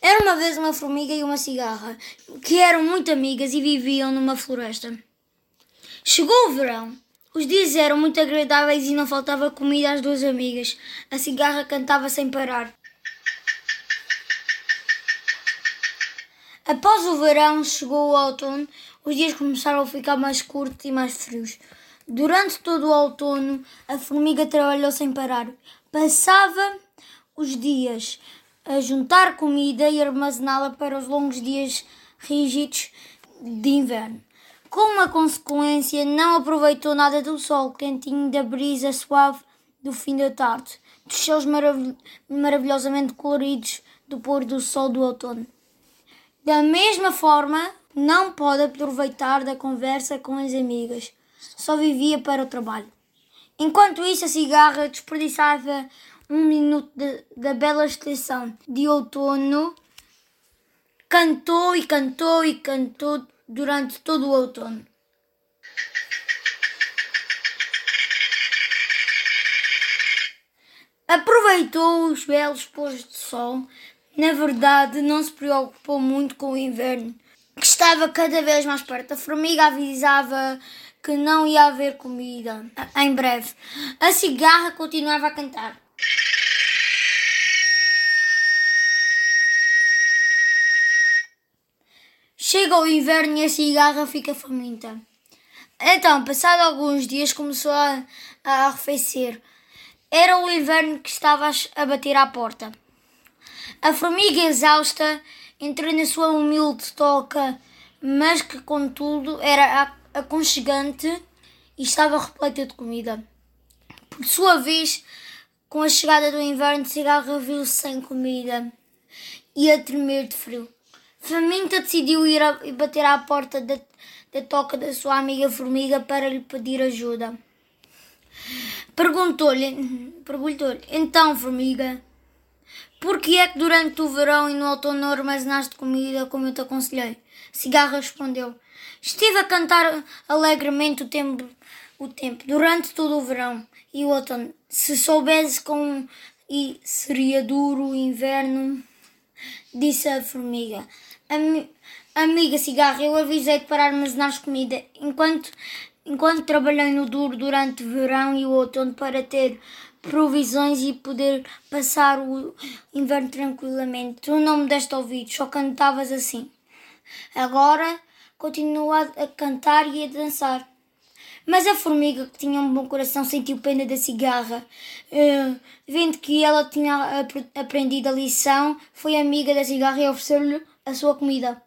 Era uma vez uma formiga e uma cigarra, que eram muito amigas e viviam numa floresta. Chegou o verão. Os dias eram muito agradáveis e não faltava comida às duas amigas. A cigarra cantava sem parar. Após o verão chegou o outono, os dias começaram a ficar mais curtos e mais frios. Durante todo o outono, a formiga trabalhou sem parar. Passava os dias a juntar comida e armazená-la para os longos dias rígidos de inverno. Como consequência, não aproveitou nada do sol quentinho da brisa suave do fim da tarde, dos céus marav maravilhosamente coloridos do pôr do sol do outono. Da mesma forma, não pode aproveitar da conversa com as amigas, só vivia para o trabalho. Enquanto isso, a cigarra desperdiçava um minuto da bela estação de outono, cantou e cantou e cantou durante todo o outono. Aproveitou os belos pôs de sol. Na verdade, não se preocupou muito com o inverno, que estava cada vez mais perto. A formiga avisava que não ia haver comida em breve. A cigarra continuava a cantar. Chega o inverno e a cigarra fica faminta. Então, passado alguns dias, começou a, a arrefecer. Era o inverno que estava a bater à porta. A formiga exausta entrou na sua humilde toca, mas que, contudo, era aconchegante e estava repleta de comida. Por sua vez, com a chegada do inverno, a cigarra viu-se sem comida e a tremer de frio. Faminta decidiu ir a, bater à porta da, da toca da sua amiga formiga para lhe pedir ajuda. Perguntou-lhe, perguntou-lhe, então formiga, por que é que durante o verão e no outono armazenaste comida como eu te aconselhei? Cigarra respondeu, estive a cantar alegremente o tempo, o tempo durante todo o verão e o outono. Se soubesse como e seria duro o inverno, disse a formiga. Ami amiga cigarra, eu avisei-te para armazenar comida enquanto, enquanto trabalhei no duro durante o verão e o outono para ter provisões e poder passar o inverno tranquilamente. Tu não me deste ouvido, só cantavas assim. Agora continua a cantar e a dançar. Mas a formiga, que tinha um bom coração, sentiu pena da cigarra. Uh, vendo que ela tinha aprendido a lição, foi amiga da cigarra e ofereceu-lhe a sua comida.